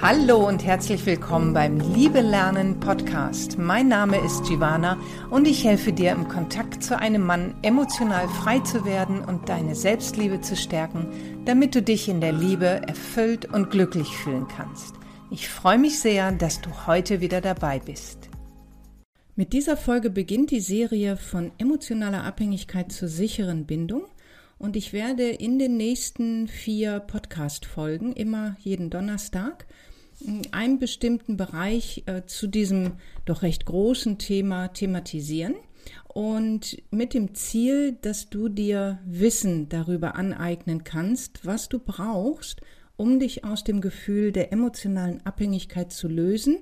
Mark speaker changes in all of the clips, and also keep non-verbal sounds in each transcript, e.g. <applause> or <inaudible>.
Speaker 1: Hallo und herzlich willkommen beim Liebe Lernen Podcast. Mein Name ist Giovanna und ich helfe dir im Kontakt zu einem Mann emotional frei zu werden und deine Selbstliebe zu stärken, damit du dich in der Liebe erfüllt und glücklich fühlen kannst. Ich freue mich sehr, dass du heute wieder dabei bist. Mit dieser Folge beginnt die Serie von emotionaler Abhängigkeit zur sicheren Bindung und ich werde in den nächsten vier Podcast-Folgen, immer jeden Donnerstag, einen bestimmten Bereich äh, zu diesem doch recht großen Thema thematisieren und mit dem Ziel, dass du dir Wissen darüber aneignen kannst, was du brauchst, um dich aus dem Gefühl der emotionalen Abhängigkeit zu lösen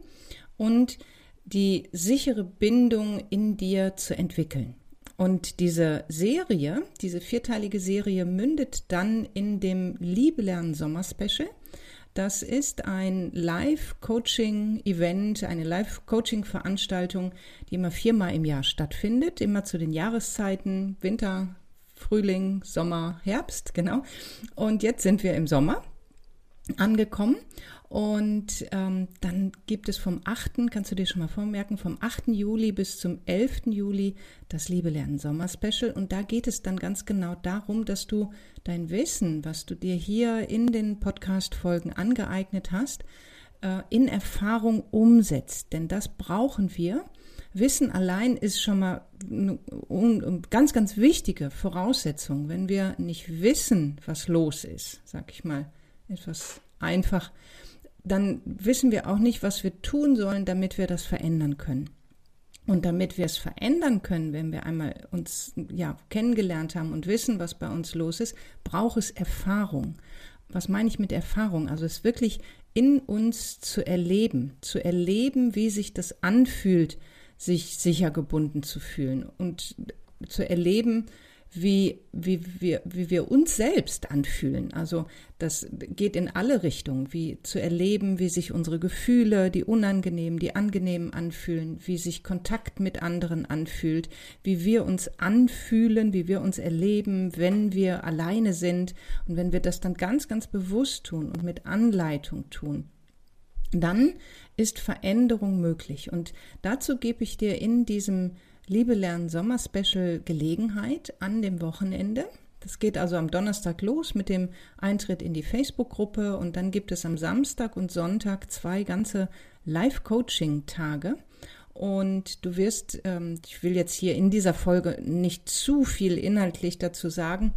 Speaker 1: und die sichere Bindung in dir zu entwickeln. Und diese Serie, diese vierteilige Serie mündet dann in dem Liebe lernen Sommer Special. Das ist ein Live-Coaching-Event, eine Live-Coaching-Veranstaltung, die immer viermal im Jahr stattfindet, immer zu den Jahreszeiten Winter, Frühling, Sommer, Herbst, genau. Und jetzt sind wir im Sommer angekommen und ähm, dann gibt es vom 8., kannst du dir schon mal vormerken, vom 8. Juli bis zum 11. Juli das Liebe Lernen Sommer Special. Und da geht es dann ganz genau darum, dass du dein Wissen, was du dir hier in den Podcast-Folgen angeeignet hast, äh, in Erfahrung umsetzt. Denn das brauchen wir. Wissen allein ist schon mal eine ganz, ganz wichtige Voraussetzung. Wenn wir nicht wissen, was los ist, sag ich mal, etwas einfach, dann wissen wir auch nicht, was wir tun sollen, damit wir das verändern können. Und damit wir es verändern können, wenn wir einmal uns ja kennengelernt haben und wissen, was bei uns los ist, braucht es Erfahrung. Was meine ich mit Erfahrung? Also es wirklich in uns zu erleben, zu erleben, wie sich das anfühlt, sich sicher gebunden zu fühlen und zu erleben, wie, wie, wir, wie wir uns selbst anfühlen. Also das geht in alle Richtungen, wie zu erleben, wie sich unsere Gefühle, die unangenehmen, die angenehmen anfühlen, wie sich Kontakt mit anderen anfühlt, wie wir uns anfühlen, wie wir uns erleben, wenn wir alleine sind und wenn wir das dann ganz, ganz bewusst tun und mit Anleitung tun. Dann ist Veränderung möglich. Und dazu gebe ich dir in diesem Liebe Lernen Sommer Special Gelegenheit an dem Wochenende. Das geht also am Donnerstag los mit dem Eintritt in die Facebook-Gruppe und dann gibt es am Samstag und Sonntag zwei ganze Live-Coaching-Tage. Und du wirst, ähm, ich will jetzt hier in dieser Folge nicht zu viel inhaltlich dazu sagen,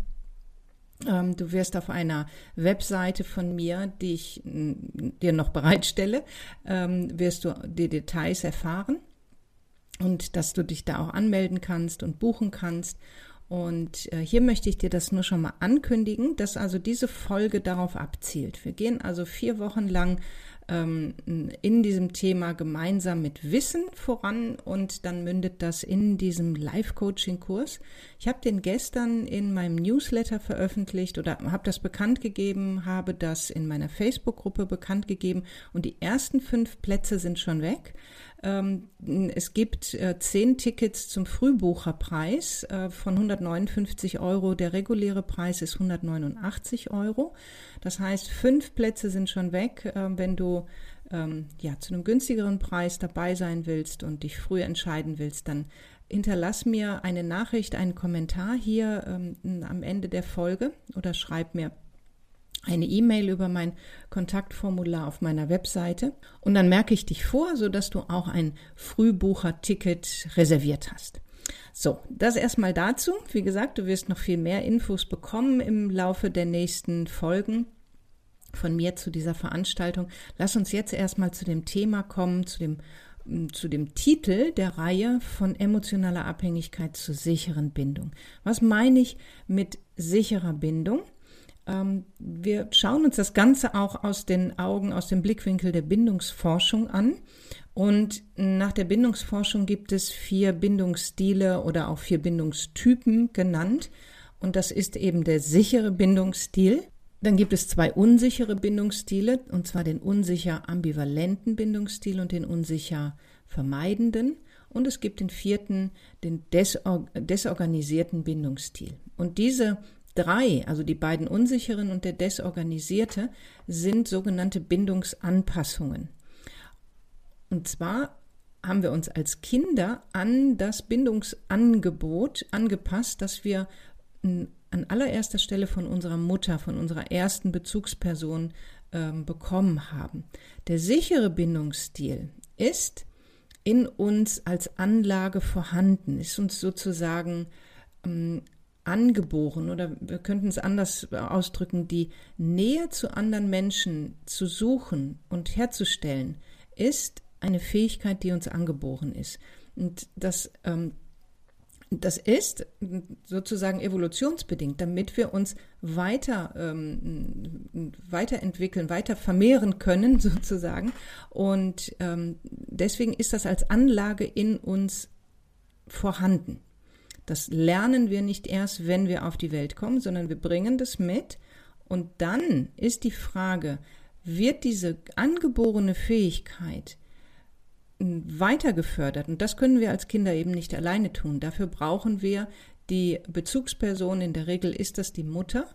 Speaker 1: ähm, Du wirst auf einer Webseite von mir, die ich dir noch bereitstelle, ähm, wirst du die Details erfahren und dass du dich da auch anmelden kannst und buchen kannst. Und äh, hier möchte ich dir das nur schon mal ankündigen, dass also diese Folge darauf abzielt. Wir gehen also vier Wochen lang ähm, in diesem Thema gemeinsam mit Wissen voran und dann mündet das in diesem Live-Coaching-Kurs. Ich habe den gestern in meinem Newsletter veröffentlicht oder habe das bekannt gegeben, habe das in meiner Facebook-Gruppe bekannt gegeben und die ersten fünf Plätze sind schon weg. Ähm, es gibt äh, zehn Tickets zum Frühbucherpreis äh, von 159 Euro. Der reguläre Preis ist 189 Euro. Das heißt, fünf Plätze sind schon weg. Ähm, wenn du ähm, ja, zu einem günstigeren Preis dabei sein willst und dich früh entscheiden willst, dann hinterlass mir eine Nachricht, einen Kommentar hier am Ende der Folge oder schreib mir eine E-Mail über mein Kontaktformular auf meiner Webseite und dann merke ich dich vor, sodass du auch ein Frühbucher-Ticket reserviert hast. So, das erstmal dazu. Wie gesagt, du wirst noch viel mehr Infos bekommen im Laufe der nächsten Folgen von mir zu dieser Veranstaltung. Lass uns jetzt erstmal zu dem Thema kommen, zu dem zu dem Titel der Reihe von emotionaler Abhängigkeit zur sicheren Bindung. Was meine ich mit sicherer Bindung? Ähm, wir schauen uns das Ganze auch aus den Augen, aus dem Blickwinkel der Bindungsforschung an. Und nach der Bindungsforschung gibt es vier Bindungsstile oder auch vier Bindungstypen genannt. Und das ist eben der sichere Bindungsstil. Dann gibt es zwei unsichere Bindungsstile, und zwar den unsicher ambivalenten Bindungsstil und den unsicher vermeidenden. Und es gibt den vierten, den desorganisierten Bindungsstil. Und diese drei, also die beiden Unsicheren und der Desorganisierte, sind sogenannte Bindungsanpassungen. Und zwar haben wir uns als Kinder an das Bindungsangebot angepasst, das wir an allererster Stelle von unserer Mutter, von unserer ersten Bezugsperson ähm, bekommen haben. Der sichere Bindungsstil ist in uns als Anlage vorhanden, ist uns sozusagen ähm, angeboren oder wir könnten es anders ausdrücken, die Nähe zu anderen Menschen zu suchen und herzustellen, ist eine Fähigkeit, die uns angeboren ist. Und das ähm, das ist sozusagen evolutionsbedingt, damit wir uns weiter ähm, weiterentwickeln, weiter vermehren können <laughs> sozusagen. Und ähm, deswegen ist das als Anlage in uns vorhanden. Das lernen wir nicht erst, wenn wir auf die Welt kommen, sondern wir bringen das mit. Und dann ist die Frage, wird diese angeborene Fähigkeit weiter gefördert. Und das können wir als Kinder eben nicht alleine tun. Dafür brauchen wir die Bezugsperson. In der Regel ist das die Mutter,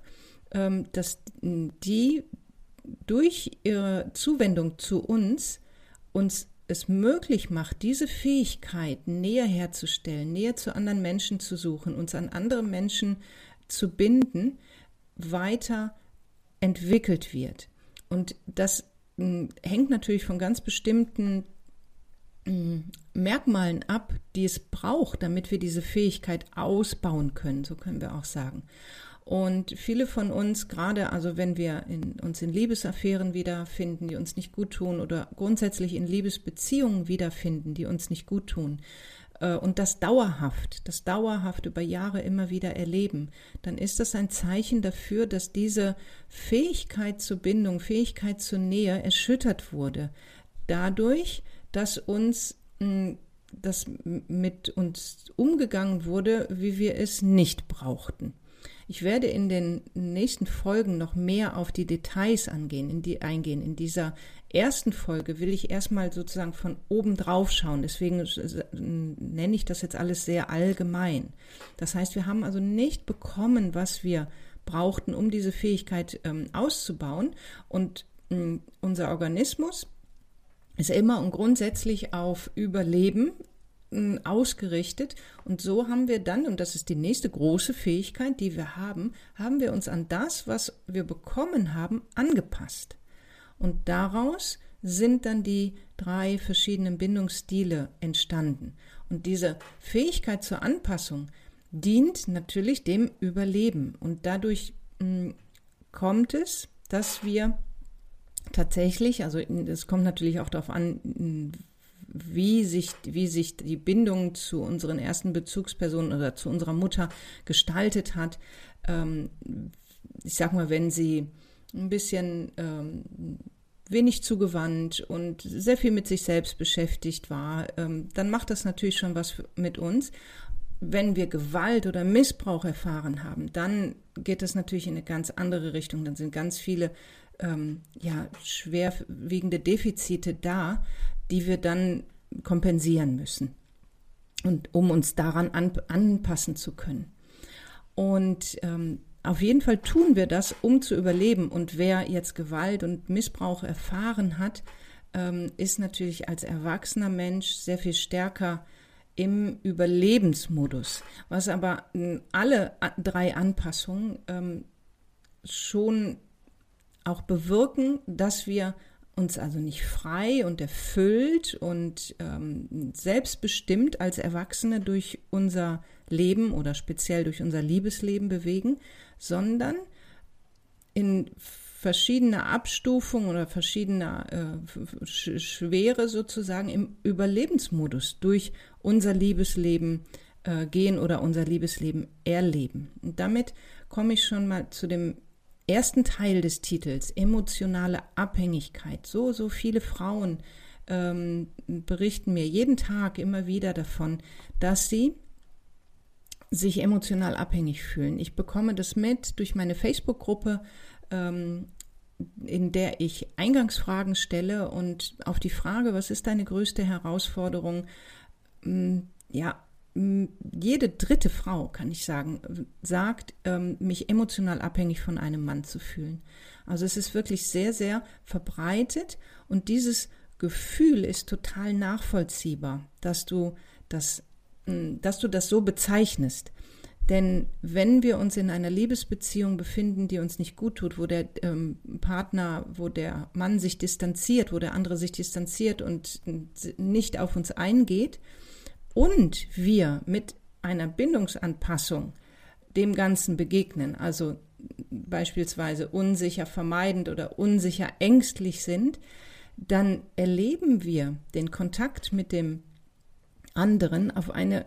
Speaker 1: ähm, dass die durch ihre Zuwendung zu uns uns es möglich macht, diese Fähigkeit näher herzustellen, näher zu anderen Menschen zu suchen, uns an andere Menschen zu binden, weiter entwickelt wird. Und das hängt natürlich von ganz bestimmten Merkmalen ab, die es braucht, damit wir diese Fähigkeit ausbauen können, so können wir auch sagen. Und viele von uns, gerade also wenn wir in, uns in Liebesaffären wiederfinden, die uns nicht gut tun, oder grundsätzlich in Liebesbeziehungen wiederfinden, die uns nicht gut tun, äh, und das dauerhaft, das dauerhaft über Jahre immer wieder erleben, dann ist das ein Zeichen dafür, dass diese Fähigkeit zur Bindung, Fähigkeit zur Nähe erschüttert wurde. Dadurch, dass uns hm, dass mit uns umgegangen wurde, wie wir es nicht brauchten. Ich werde in den nächsten Folgen noch mehr auf die Details angehen, in die eingehen. In dieser ersten Folge will ich erstmal sozusagen von oben drauf schauen. Deswegen nenne ich das jetzt alles sehr allgemein. Das heißt, wir haben also nicht bekommen, was wir brauchten, um diese Fähigkeit ähm, auszubauen. Und äh, unser Organismus ist immer und grundsätzlich auf Überleben hm, ausgerichtet. Und so haben wir dann, und das ist die nächste große Fähigkeit, die wir haben, haben wir uns an das, was wir bekommen haben, angepasst. Und daraus sind dann die drei verschiedenen Bindungsstile entstanden. Und diese Fähigkeit zur Anpassung dient natürlich dem Überleben. Und dadurch hm, kommt es, dass wir tatsächlich, also es kommt natürlich auch darauf an, wie sich, wie sich die Bindung zu unseren ersten Bezugspersonen oder zu unserer Mutter gestaltet hat. Ähm, ich sag mal, wenn sie ein bisschen ähm, wenig zugewandt und sehr viel mit sich selbst beschäftigt war, ähm, dann macht das natürlich schon was mit uns. Wenn wir Gewalt oder Missbrauch erfahren haben, dann geht das natürlich in eine ganz andere Richtung. Dann sind ganz viele ähm, ja, schwerwiegende Defizite da, die wir dann kompensieren müssen. Und um uns daran an, anpassen zu können. Und ähm, auf jeden Fall tun wir das, um zu überleben. Und wer jetzt Gewalt und Missbrauch erfahren hat, ähm, ist natürlich als erwachsener Mensch sehr viel stärker im Überlebensmodus. Was aber alle drei Anpassungen ähm, schon auch bewirken, dass wir uns also nicht frei und erfüllt und ähm, selbstbestimmt als Erwachsene durch unser Leben oder speziell durch unser Liebesleben bewegen, sondern in verschiedener Abstufung oder verschiedener äh, Schwere sozusagen im Überlebensmodus durch unser Liebesleben äh, gehen oder unser Liebesleben erleben. Und damit komme ich schon mal zu dem ersten Teil des Titels, emotionale Abhängigkeit. So, so viele Frauen ähm, berichten mir jeden Tag immer wieder davon, dass sie sich emotional abhängig fühlen. Ich bekomme das mit durch meine Facebook-Gruppe, ähm, in der ich Eingangsfragen stelle und auf die Frage, was ist deine größte Herausforderung, ähm, ja, jede dritte Frau, kann ich sagen, sagt, ähm, mich emotional abhängig von einem Mann zu fühlen. Also es ist wirklich sehr, sehr verbreitet und dieses Gefühl ist total nachvollziehbar, dass du das, dass du das so bezeichnest. Denn wenn wir uns in einer Liebesbeziehung befinden, die uns nicht gut tut, wo der ähm, Partner, wo der Mann sich distanziert, wo der andere sich distanziert und nicht auf uns eingeht, und wir mit einer Bindungsanpassung dem Ganzen begegnen, also beispielsweise unsicher vermeidend oder unsicher ängstlich sind, dann erleben wir den Kontakt mit dem anderen auf eine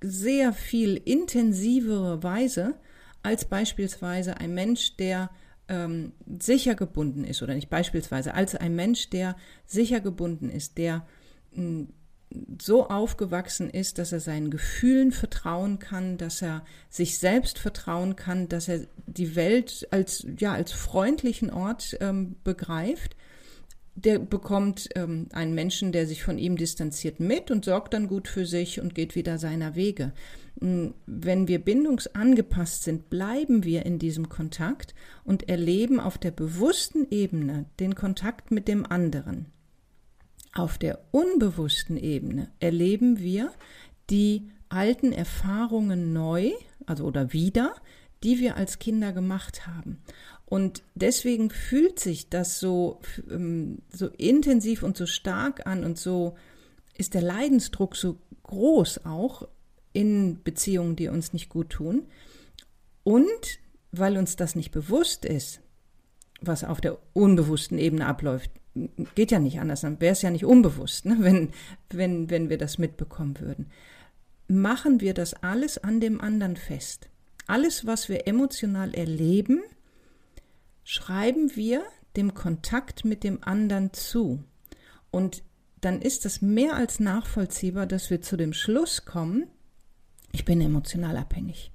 Speaker 1: sehr viel intensivere Weise als beispielsweise ein Mensch, der ähm, sicher gebunden ist, oder nicht beispielsweise, als ein Mensch, der sicher gebunden ist, der mh, so aufgewachsen ist, dass er seinen Gefühlen vertrauen kann, dass er sich selbst vertrauen kann, dass er die Welt als, ja, als freundlichen Ort ähm, begreift der bekommt ähm, einen Menschen, der sich von ihm distanziert, mit und sorgt dann gut für sich und geht wieder seiner Wege. Hm, wenn wir bindungsangepasst sind, bleiben wir in diesem Kontakt und erleben auf der bewussten Ebene den Kontakt mit dem anderen. Auf der unbewussten Ebene erleben wir die alten Erfahrungen neu, also oder wieder, die wir als Kinder gemacht haben. Und deswegen fühlt sich das so, ähm, so intensiv und so stark an und so ist der Leidensdruck so groß auch in Beziehungen, die uns nicht gut tun. Und weil uns das nicht bewusst ist, was auf der unbewussten Ebene abläuft, geht ja nicht anders, dann wäre es ja nicht unbewusst, ne, wenn, wenn, wenn wir das mitbekommen würden. Machen wir das alles an dem anderen fest. Alles, was wir emotional erleben, schreiben wir dem Kontakt mit dem anderen zu. Und dann ist es mehr als nachvollziehbar, dass wir zu dem Schluss kommen, ich bin emotional abhängig.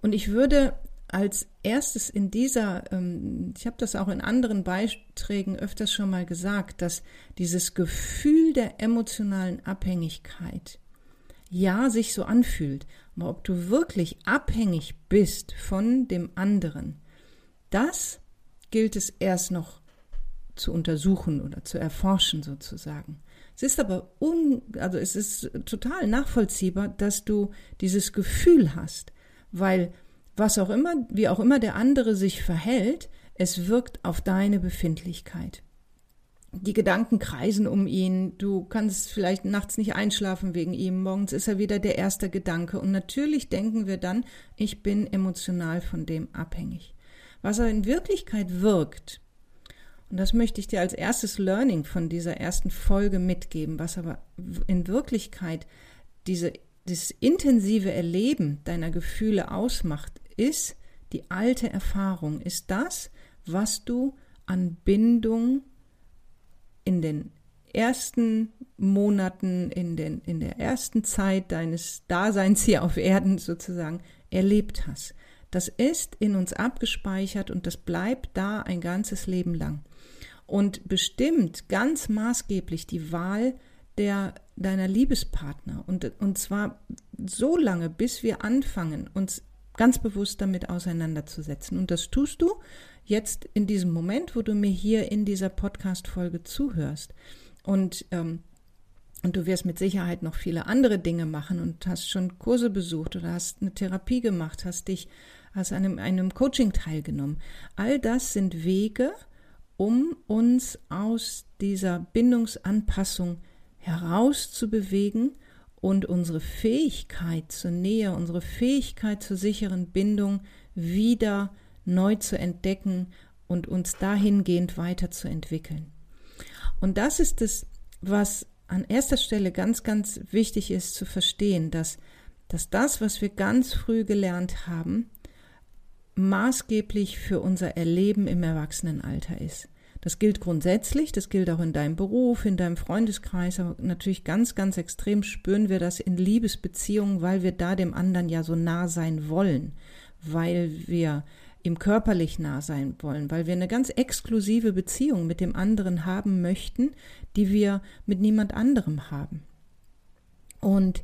Speaker 1: Und ich würde als erstes in dieser, ähm, ich habe das auch in anderen Beiträgen öfters schon mal gesagt, dass dieses Gefühl der emotionalen Abhängigkeit ja sich so anfühlt, aber ob du wirklich abhängig bist von dem anderen, das gilt es erst noch zu untersuchen oder zu erforschen sozusagen. Es ist aber un, also es ist total nachvollziehbar, dass du dieses Gefühl hast, weil was auch immer, wie auch immer der andere sich verhält, es wirkt auf deine Befindlichkeit. Die Gedanken kreisen um ihn, du kannst vielleicht nachts nicht einschlafen wegen ihm, morgens ist er wieder der erste Gedanke und natürlich denken wir dann, ich bin emotional von dem abhängig was er in Wirklichkeit wirkt. Und das möchte ich dir als erstes Learning von dieser ersten Folge mitgeben, was aber in Wirklichkeit diese, dieses intensive Erleben deiner Gefühle ausmacht, ist die alte Erfahrung, ist das, was du an Bindung in den ersten Monaten, in, den, in der ersten Zeit deines Daseins hier auf Erden sozusagen erlebt hast. Das ist in uns abgespeichert und das bleibt da ein ganzes Leben lang. Und bestimmt ganz maßgeblich die Wahl der, deiner Liebespartner. Und, und zwar so lange, bis wir anfangen, uns ganz bewusst damit auseinanderzusetzen. Und das tust du jetzt in diesem Moment, wo du mir hier in dieser Podcast-Folge zuhörst. Und ähm, und du wirst mit Sicherheit noch viele andere Dinge machen und hast schon Kurse besucht oder hast eine Therapie gemacht, hast dich hast an einem, einem Coaching teilgenommen. All das sind Wege, um uns aus dieser Bindungsanpassung herauszubewegen und unsere Fähigkeit zur Nähe, unsere Fähigkeit zur sicheren Bindung wieder neu zu entdecken und uns dahingehend weiterzuentwickeln. Und das ist es, was an erster Stelle ganz, ganz wichtig ist zu verstehen, dass, dass das, was wir ganz früh gelernt haben, maßgeblich für unser Erleben im Erwachsenenalter ist. Das gilt grundsätzlich, das gilt auch in deinem Beruf, in deinem Freundeskreis, aber natürlich ganz, ganz extrem spüren wir das in Liebesbeziehungen, weil wir da dem anderen ja so nah sein wollen, weil wir ihm körperlich nah sein wollen, weil wir eine ganz exklusive Beziehung mit dem anderen haben möchten, die wir mit niemand anderem haben. Und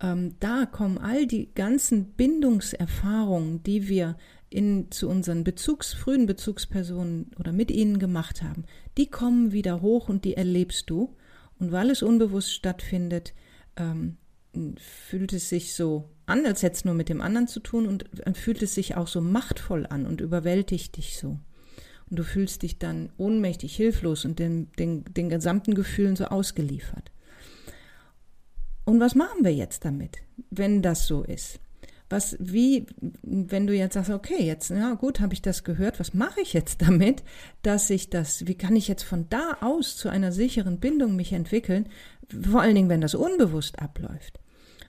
Speaker 1: ähm, da kommen all die ganzen Bindungserfahrungen, die wir in, zu unseren Bezugs, frühen Bezugspersonen oder mit ihnen gemacht haben, die kommen wieder hoch und die erlebst du. Und weil es unbewusst stattfindet, ähm, fühlt es sich so an, als hätte es nur mit dem anderen zu tun und dann fühlt es sich auch so machtvoll an und überwältigt dich so. Und du fühlst dich dann ohnmächtig, hilflos und den, den, den gesamten Gefühlen so ausgeliefert. Und was machen wir jetzt damit, wenn das so ist? Was, wie, wenn du jetzt sagst, okay, jetzt, ja gut, habe ich das gehört, was mache ich jetzt damit, dass ich das, wie kann ich jetzt von da aus zu einer sicheren Bindung mich entwickeln, vor allen Dingen, wenn das unbewusst abläuft.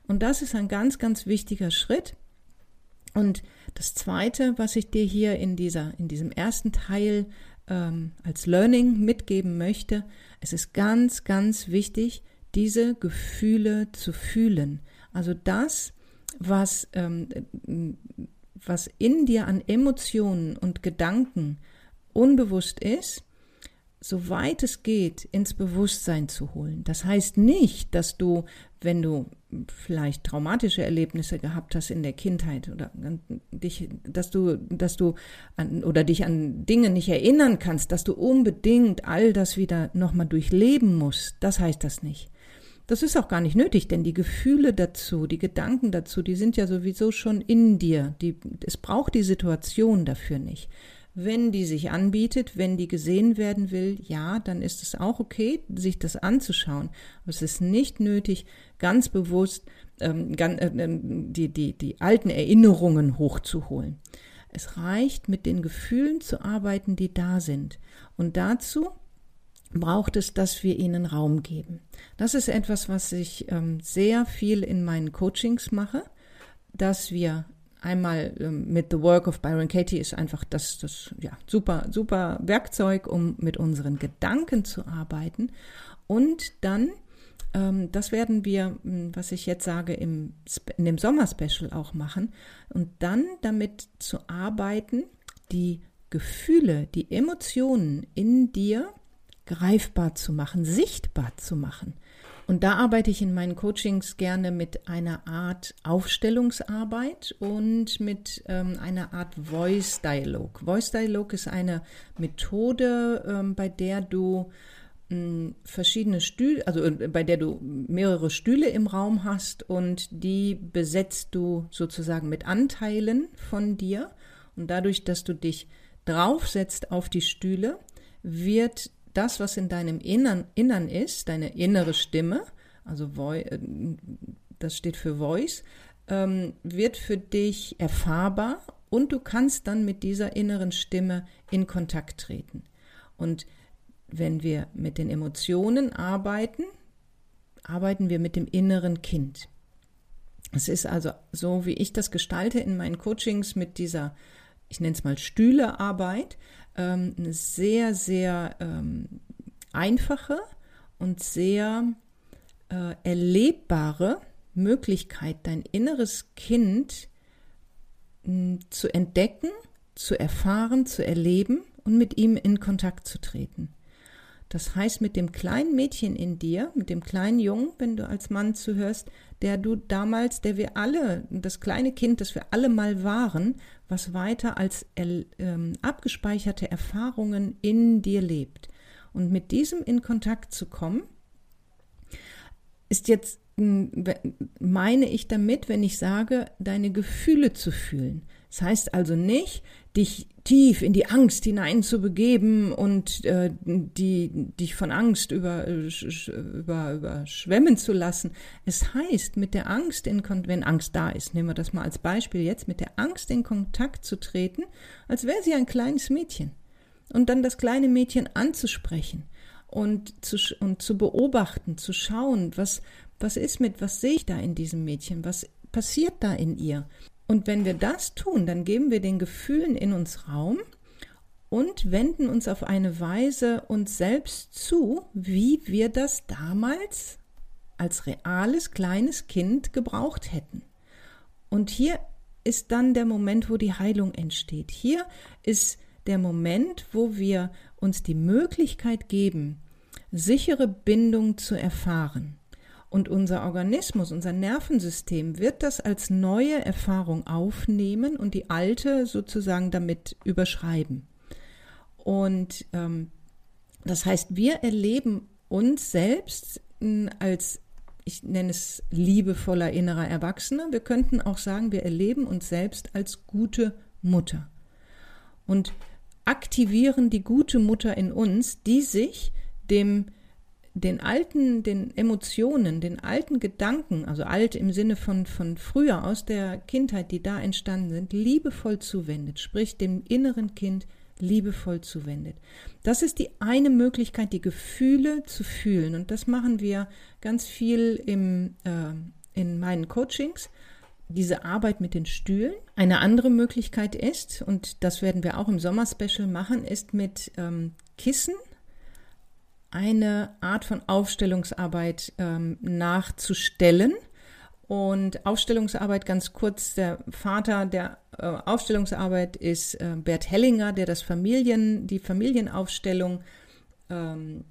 Speaker 1: Und das ist ein ganz, ganz wichtiger Schritt. Und das Zweite, was ich dir hier in, dieser, in diesem ersten Teil ähm, als Learning mitgeben möchte, es ist ganz, ganz wichtig, diese Gefühle zu fühlen. Also das, was, ähm, was in dir an Emotionen und Gedanken unbewusst ist, soweit es geht, ins Bewusstsein zu holen. Das heißt nicht, dass du, wenn du vielleicht traumatische Erlebnisse gehabt hast in der Kindheit oder dich, dass du, dass du an, oder dich an Dinge nicht erinnern kannst, dass du unbedingt all das wieder nochmal durchleben musst. Das heißt das nicht. Das ist auch gar nicht nötig, denn die Gefühle dazu, die Gedanken dazu, die sind ja sowieso schon in dir. Die, es braucht die Situation dafür nicht. Wenn die sich anbietet, wenn die gesehen werden will, ja, dann ist es auch okay, sich das anzuschauen. Aber es ist nicht nötig, ganz bewusst ähm, äh, ähm, die, die, die alten Erinnerungen hochzuholen. Es reicht, mit den Gefühlen zu arbeiten, die da sind. Und dazu braucht es, dass wir ihnen Raum geben. Das ist etwas, was ich ähm, sehr viel in meinen Coachings mache, dass wir einmal ähm, mit The Work of Byron Katie ist einfach das, das ja, super, super Werkzeug, um mit unseren Gedanken zu arbeiten. Und dann, ähm, das werden wir, hm, was ich jetzt sage, im, in dem Sommerspecial auch machen. Und dann damit zu arbeiten, die Gefühle, die Emotionen in dir greifbar zu machen, sichtbar zu machen. Und da arbeite ich in meinen Coachings gerne mit einer Art Aufstellungsarbeit und mit ähm, einer Art Voice Dialog. Voice Dialog ist eine Methode, ähm, bei der du ähm, verschiedene Stühle, also äh, bei der du mehrere Stühle im Raum hast und die besetzt du sozusagen mit Anteilen von dir. Und dadurch, dass du dich draufsetzt auf die Stühle, wird das, was in deinem Innern, Innern ist, deine innere Stimme, also äh, das steht für Voice, ähm, wird für dich erfahrbar und du kannst dann mit dieser inneren Stimme in Kontakt treten. Und wenn wir mit den Emotionen arbeiten, arbeiten wir mit dem inneren Kind. Es ist also so, wie ich das gestalte in meinen Coachings mit dieser, ich nenne es mal Stühlearbeit, ähm, eine sehr, sehr ähm, einfache und sehr äh, erlebbare Möglichkeit, dein inneres Kind hm, zu entdecken, zu erfahren, zu erleben und mit ihm in Kontakt zu treten. Das heißt, mit dem kleinen Mädchen in dir, mit dem kleinen Jungen, wenn du als Mann zuhörst, der du damals, der wir alle, das kleine Kind, das wir alle mal waren, was weiter als ähm, abgespeicherte Erfahrungen in dir lebt. Und mit diesem in Kontakt zu kommen, ist jetzt, hm, meine ich damit, wenn ich sage, deine Gefühle zu fühlen. Das heißt also nicht, dich tief in die Angst hineinzubegeben und äh, die, dich von Angst über, über, überschwemmen zu lassen. Es heißt, mit der Angst in wenn Angst da ist, nehmen wir das mal als Beispiel jetzt, mit der Angst in Kontakt zu treten, als wäre sie ein kleines Mädchen. Und dann das kleine Mädchen anzusprechen und zu, und zu beobachten, zu schauen, was, was ist mit, was sehe ich da in diesem Mädchen, was passiert da in ihr. Und wenn wir das tun, dann geben wir den Gefühlen in uns Raum und wenden uns auf eine Weise uns selbst zu, wie wir das damals als reales kleines Kind gebraucht hätten. Und hier ist dann der Moment, wo die Heilung entsteht. Hier ist der Moment, wo wir uns die Möglichkeit geben, sichere Bindung zu erfahren. Und unser Organismus, unser Nervensystem wird das als neue Erfahrung aufnehmen und die alte sozusagen damit überschreiben. Und ähm, das heißt, wir erleben uns selbst hm, als, ich nenne es liebevoller innerer Erwachsener. Wir könnten auch sagen, wir erleben uns selbst als gute Mutter. Und aktivieren die gute Mutter in uns, die sich dem den alten, den Emotionen, den alten Gedanken, also alt im Sinne von, von früher aus der Kindheit, die da entstanden sind, liebevoll zuwendet, sprich dem inneren Kind liebevoll zuwendet. Das ist die eine Möglichkeit, die Gefühle zu fühlen. Und das machen wir ganz viel im, äh, in meinen Coachings. Diese Arbeit mit den Stühlen. Eine andere Möglichkeit ist, und das werden wir auch im Sommerspecial machen, ist mit ähm, Kissen eine Art von Aufstellungsarbeit ähm, nachzustellen. Und Aufstellungsarbeit ganz kurz, der Vater der äh, Aufstellungsarbeit ist äh, Bert Hellinger, der das Familien, die Familienaufstellung ähm,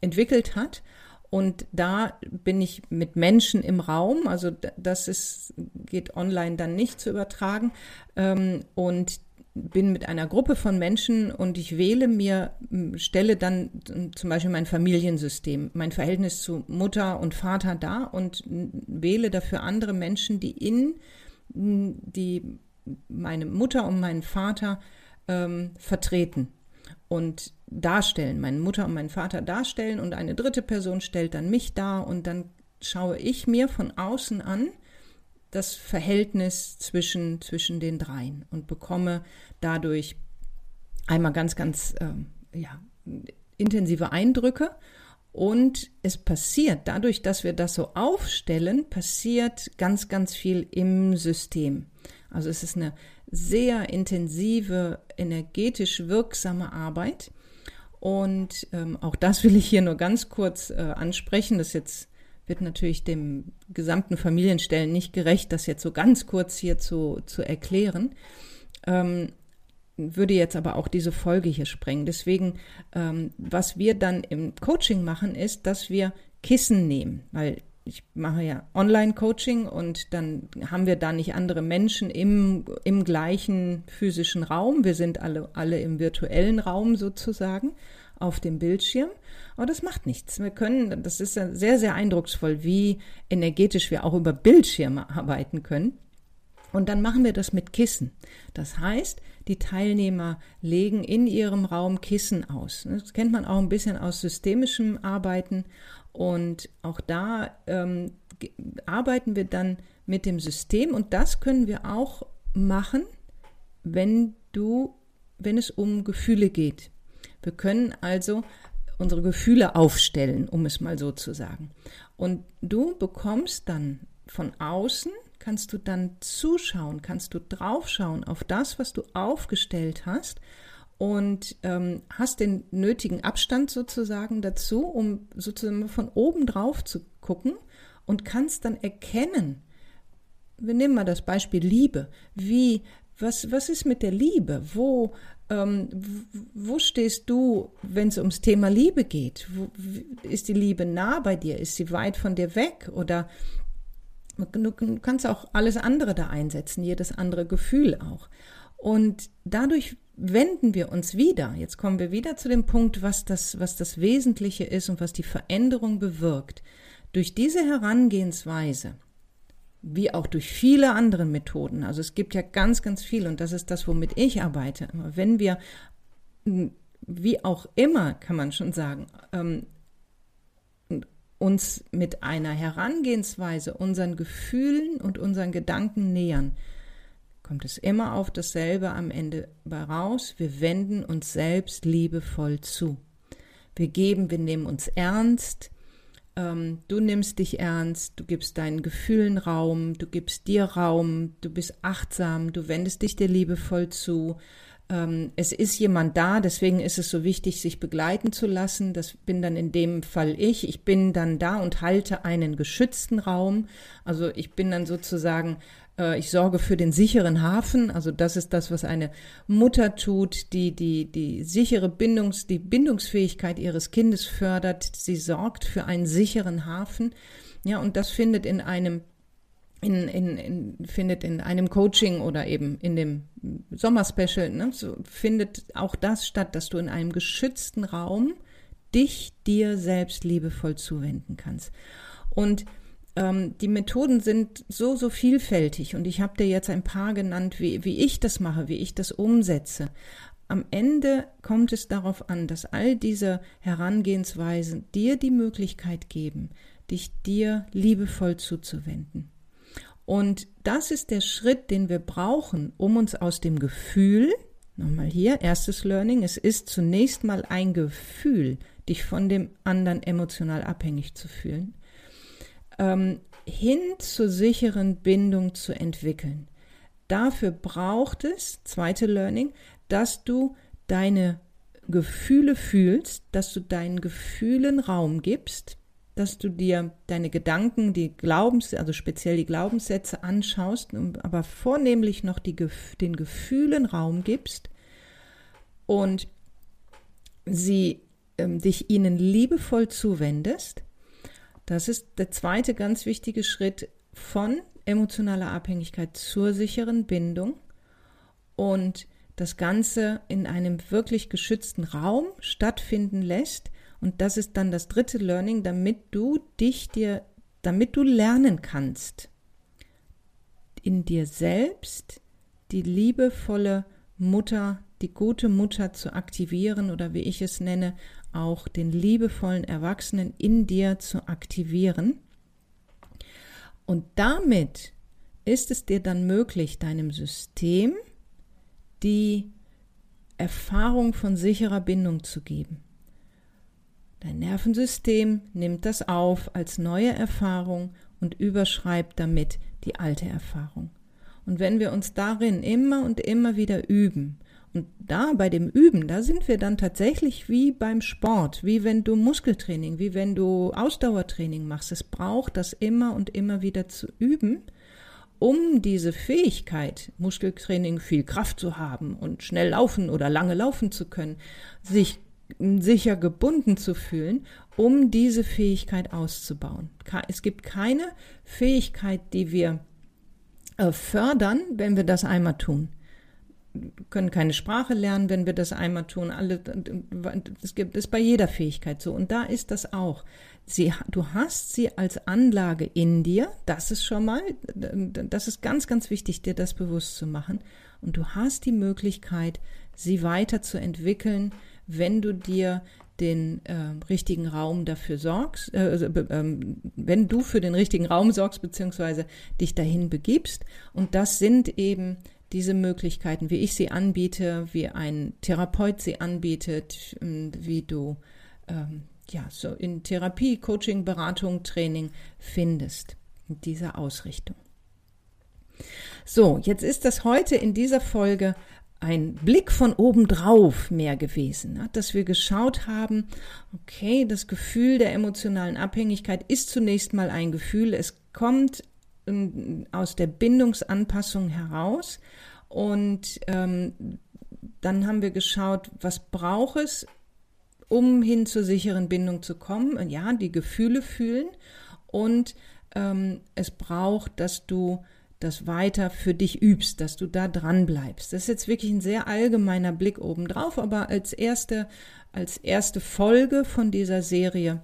Speaker 1: entwickelt hat. Und da bin ich mit Menschen im Raum, also das ist, geht online dann nicht zu übertragen. Ähm, und bin mit einer Gruppe von Menschen und ich wähle mir, stelle dann zum Beispiel mein Familiensystem, mein Verhältnis zu Mutter und Vater da und wähle dafür andere Menschen, die in die meine Mutter und meinen Vater ähm, vertreten und darstellen, meine Mutter und meinen Vater darstellen und eine dritte Person stellt dann mich dar und dann schaue ich mir von außen an, das Verhältnis zwischen, zwischen den dreien und bekomme dadurch einmal ganz, ganz äh, ja, intensive Eindrücke. Und es passiert, dadurch, dass wir das so aufstellen, passiert ganz, ganz viel im System. Also es ist eine sehr intensive, energetisch wirksame Arbeit. Und ähm, auch das will ich hier nur ganz kurz äh, ansprechen. Das ist jetzt wird natürlich dem gesamten Familienstellen nicht gerecht, das jetzt so ganz kurz hier zu, zu erklären. Ähm, würde jetzt aber auch diese Folge hier sprengen. Deswegen, ähm, was wir dann im Coaching machen, ist, dass wir Kissen nehmen, weil ich mache ja Online-Coaching und dann haben wir da nicht andere Menschen im, im gleichen physischen Raum. Wir sind alle, alle im virtuellen Raum sozusagen auf dem Bildschirm. Aber das macht nichts. Wir können, das ist sehr, sehr eindrucksvoll, wie energetisch wir auch über Bildschirme arbeiten können. Und dann machen wir das mit Kissen. Das heißt, die Teilnehmer legen in ihrem Raum Kissen aus. Das kennt man auch ein bisschen aus systemischem Arbeiten. Und auch da ähm, arbeiten wir dann mit dem System. Und das können wir auch machen, wenn du, wenn es um Gefühle geht. Wir können also unsere Gefühle aufstellen, um es mal so zu sagen. Und du bekommst dann von außen, kannst du dann zuschauen, kannst du draufschauen auf das, was du aufgestellt hast und ähm, hast den nötigen Abstand sozusagen dazu, um sozusagen von oben drauf zu gucken und kannst dann erkennen, wir nehmen mal das Beispiel Liebe, wie, was, was ist mit der Liebe? Wo, ähm, wo stehst du, wenn es ums Thema Liebe geht? Wo, ist die Liebe nah bei dir? Ist sie weit von dir weg? Oder du kannst auch alles andere da einsetzen, jedes andere Gefühl auch. Und dadurch wenden wir uns wieder. Jetzt kommen wir wieder zu dem Punkt, was das, was das Wesentliche ist und was die Veränderung bewirkt. Durch diese Herangehensweise wie auch durch viele andere Methoden. Also es gibt ja ganz, ganz viel und das ist das, womit ich arbeite. Wenn wir, wie auch immer, kann man schon sagen, ähm, uns mit einer Herangehensweise unseren Gefühlen und unseren Gedanken nähern, kommt es immer auf dasselbe am Ende raus. Wir wenden uns selbst liebevoll zu. Wir geben, wir nehmen uns ernst, ähm, du nimmst dich ernst, du gibst deinen Gefühlen Raum, du gibst dir Raum, du bist achtsam, du wendest dich dir liebevoll zu. Ähm, es ist jemand da, deswegen ist es so wichtig, sich begleiten zu lassen. Das bin dann in dem Fall ich. Ich bin dann da und halte einen geschützten Raum. Also ich bin dann sozusagen ich sorge für den sicheren Hafen. Also das ist das, was eine Mutter tut, die die, die sichere Bindungs, die Bindungsfähigkeit ihres Kindes fördert. Sie sorgt für einen sicheren Hafen. Ja, und das findet in einem in, in, in, findet in einem Coaching oder eben in dem Sommerspecial, ne, so findet auch das statt, dass du in einem geschützten Raum dich dir selbst liebevoll zuwenden kannst. Und ähm, die Methoden sind so, so vielfältig und ich habe dir jetzt ein paar genannt, wie, wie ich das mache, wie ich das umsetze. Am Ende kommt es darauf an, dass all diese Herangehensweisen dir die Möglichkeit geben, dich dir liebevoll zuzuwenden. Und das ist der Schritt, den wir brauchen, um uns aus dem Gefühl, nochmal hier, erstes Learning, es ist zunächst mal ein Gefühl, dich von dem anderen emotional abhängig zu fühlen, ähm, hin zur sicheren Bindung zu entwickeln. Dafür braucht es, zweite Learning, dass du deine Gefühle fühlst, dass du deinen Gefühlen Raum gibst, dass du dir deine Gedanken, die Glaubens, also speziell die Glaubenssätze anschaust, aber vornehmlich noch die, den Gefühlen Raum gibst und sie ähm, dich ihnen liebevoll zuwendest das ist der zweite ganz wichtige Schritt von emotionaler Abhängigkeit zur sicheren Bindung und das Ganze in einem wirklich geschützten Raum stattfinden lässt. Und das ist dann das dritte Learning, damit du dich dir, damit du lernen kannst, in dir selbst die liebevolle Mutter, die gute Mutter zu aktivieren oder wie ich es nenne, auch den liebevollen Erwachsenen in dir zu aktivieren. Und damit ist es dir dann möglich, deinem System die Erfahrung von sicherer Bindung zu geben. Dein Nervensystem nimmt das auf als neue Erfahrung und überschreibt damit die alte Erfahrung. Und wenn wir uns darin immer und immer wieder üben, und da bei dem Üben, da sind wir dann tatsächlich wie beim Sport, wie wenn du Muskeltraining, wie wenn du Ausdauertraining machst. Es braucht das immer und immer wieder zu üben, um diese Fähigkeit, Muskeltraining viel Kraft zu haben und schnell laufen oder lange laufen zu können, sich sicher gebunden zu fühlen, um diese Fähigkeit auszubauen. Es gibt keine Fähigkeit, die wir äh, fördern, wenn wir das einmal tun können keine Sprache lernen, wenn wir das einmal tun. Alle, das gibt es bei jeder Fähigkeit so. Und da ist das auch. Sie, du hast sie als Anlage in dir. Das ist schon mal, das ist ganz, ganz wichtig, dir das bewusst zu machen. Und du hast die Möglichkeit, sie weiterzuentwickeln, wenn du dir den äh, richtigen Raum dafür sorgst, äh, äh, wenn du für den richtigen Raum sorgst, beziehungsweise dich dahin begibst. Und das sind eben diese Möglichkeiten, wie ich sie anbiete, wie ein Therapeut sie anbietet, ähm, wie du ähm, ja so in Therapie, Coaching, Beratung, Training findest in dieser Ausrichtung. So, jetzt ist das heute in dieser Folge ein Blick von oben drauf mehr gewesen, ne? dass wir geschaut haben, okay, das Gefühl der emotionalen Abhängigkeit ist zunächst mal ein Gefühl, es kommt aus der Bindungsanpassung heraus. Und ähm, dann haben wir geschaut, was braucht es, um hin zur sicheren Bindung zu kommen. Und ja, die Gefühle fühlen. Und ähm, es braucht, dass du das weiter für dich übst, dass du da dran bleibst. Das ist jetzt wirklich ein sehr allgemeiner Blick obendrauf, aber als erste, als erste Folge von dieser Serie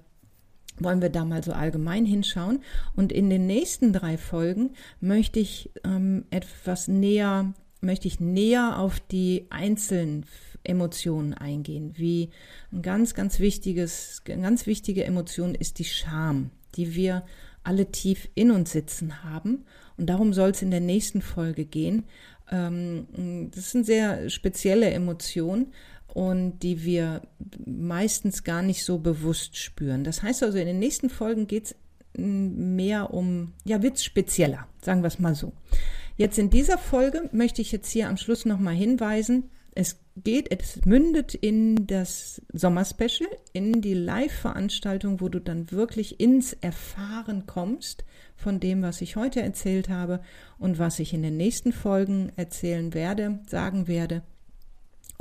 Speaker 1: wollen wir da mal so allgemein hinschauen. Und in den nächsten drei Folgen möchte ich ähm, etwas näher, möchte ich näher auf die einzelnen Emotionen eingehen. Wie ein ganz, ganz wichtiges, ganz wichtige Emotion ist die Scham, die wir alle tief in uns sitzen haben. Und darum soll es in der nächsten Folge gehen. Ähm, das ist eine sehr spezielle Emotion und die wir meistens gar nicht so bewusst spüren. Das heißt also, in den nächsten Folgen geht es mehr um, ja, wird spezieller, sagen wir es mal so. Jetzt in dieser Folge möchte ich jetzt hier am Schluss nochmal hinweisen, Es geht, es mündet in das Sommerspecial, in die Live-Veranstaltung, wo du dann wirklich ins Erfahren kommst von dem, was ich heute erzählt habe und was ich in den nächsten Folgen erzählen werde, sagen werde.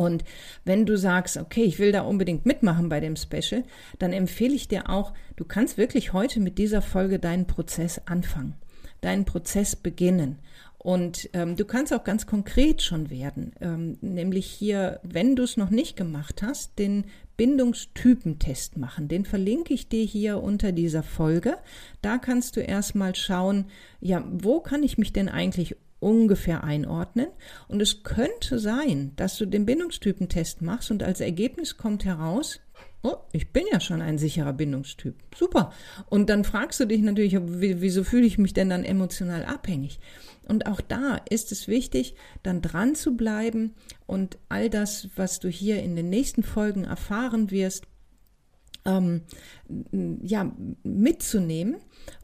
Speaker 1: Und wenn du sagst, okay, ich will da unbedingt mitmachen bei dem Special, dann empfehle ich dir auch, du kannst wirklich heute mit dieser Folge deinen Prozess anfangen, deinen Prozess beginnen. Und ähm, du kannst auch ganz konkret schon werden, ähm, nämlich hier, wenn du es noch nicht gemacht hast, den Bindungstypentest machen. Den verlinke ich dir hier unter dieser Folge. Da kannst du erstmal schauen, ja, wo kann ich mich denn eigentlich ungefähr einordnen. Und es könnte sein, dass du den Bindungstypentest machst und als Ergebnis kommt heraus, oh, ich bin ja schon ein sicherer Bindungstyp. Super. Und dann fragst du dich natürlich, wieso fühle ich mich denn dann emotional abhängig? Und auch da ist es wichtig, dann dran zu bleiben und all das, was du hier in den nächsten Folgen erfahren wirst, ähm, ja, mitzunehmen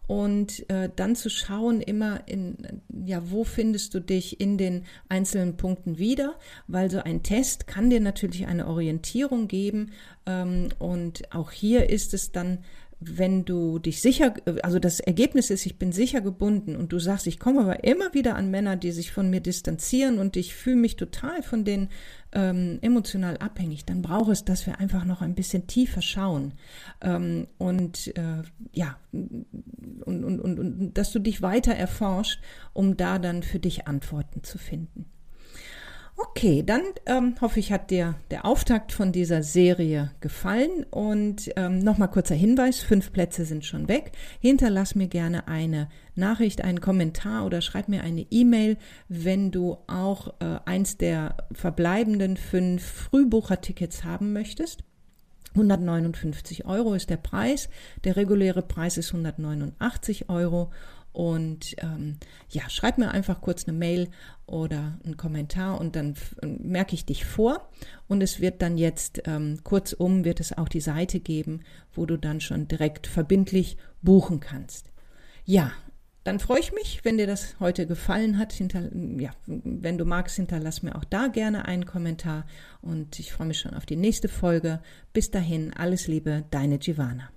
Speaker 1: und äh, dann zu schauen immer in, ja, wo findest du dich in den einzelnen Punkten wieder, weil so ein Test kann dir natürlich eine Orientierung geben ähm, und auch hier ist es dann wenn du dich sicher, also das Ergebnis ist, ich bin sicher gebunden und du sagst, ich komme aber immer wieder an Männer, die sich von mir distanzieren und ich fühle mich total von denen ähm, emotional abhängig, dann braucht es, dass wir einfach noch ein bisschen tiefer schauen ähm, und äh, ja und, und, und, und dass du dich weiter erforscht, um da dann für dich Antworten zu finden. Okay, dann ähm, hoffe ich, hat dir der Auftakt von dieser Serie gefallen. Und ähm, nochmal kurzer Hinweis, fünf Plätze sind schon weg. Hinterlass mir gerne eine Nachricht, einen Kommentar oder schreib mir eine E-Mail, wenn du auch äh, eins der verbleibenden fünf Frühbuchertickets haben möchtest. 159 Euro ist der Preis. Der reguläre Preis ist 189 Euro. Und ähm, ja, schreib mir einfach kurz eine Mail oder einen Kommentar und dann merke ich dich vor. Und es wird dann jetzt ähm, kurzum, wird es auch die Seite geben, wo du dann schon direkt verbindlich buchen kannst. Ja, dann freue ich mich, wenn dir das heute gefallen hat. Hinter, ja, wenn du magst, hinterlass mir auch da gerne einen Kommentar und ich freue mich schon auf die nächste Folge. Bis dahin, alles Liebe, deine Giovanna.